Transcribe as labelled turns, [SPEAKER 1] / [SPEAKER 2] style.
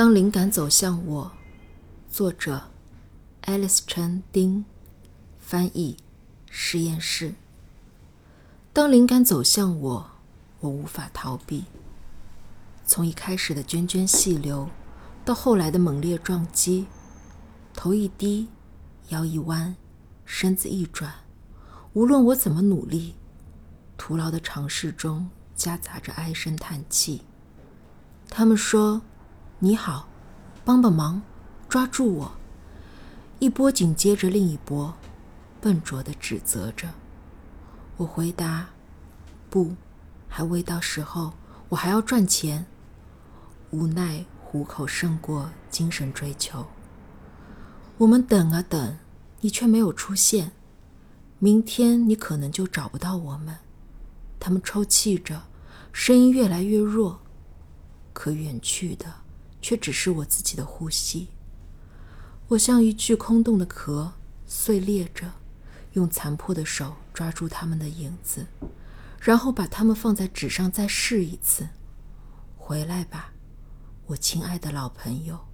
[SPEAKER 1] 当灵感走向我，作者：Alice Chen 丁，翻译：实验室。当灵感走向我，我无法逃避。从一开始的涓涓细流，到后来的猛烈撞击，头一低，腰一弯，身子一转，无论我怎么努力，徒劳的尝试中夹杂着唉声叹气。他们说。你好，帮帮忙，抓住我！一波紧接着另一波，笨拙的指责着。我回答：不，还未到时候，我还要赚钱。无奈虎口胜过精神追求。我们等啊等，你却没有出现。明天你可能就找不到我们。他们抽泣着，声音越来越弱，可远去的。却只是我自己的呼吸。我像一具空洞的壳，碎裂着，用残破的手抓住他们的影子，然后把它们放在纸上再试一次。回来吧，我亲爱的老朋友。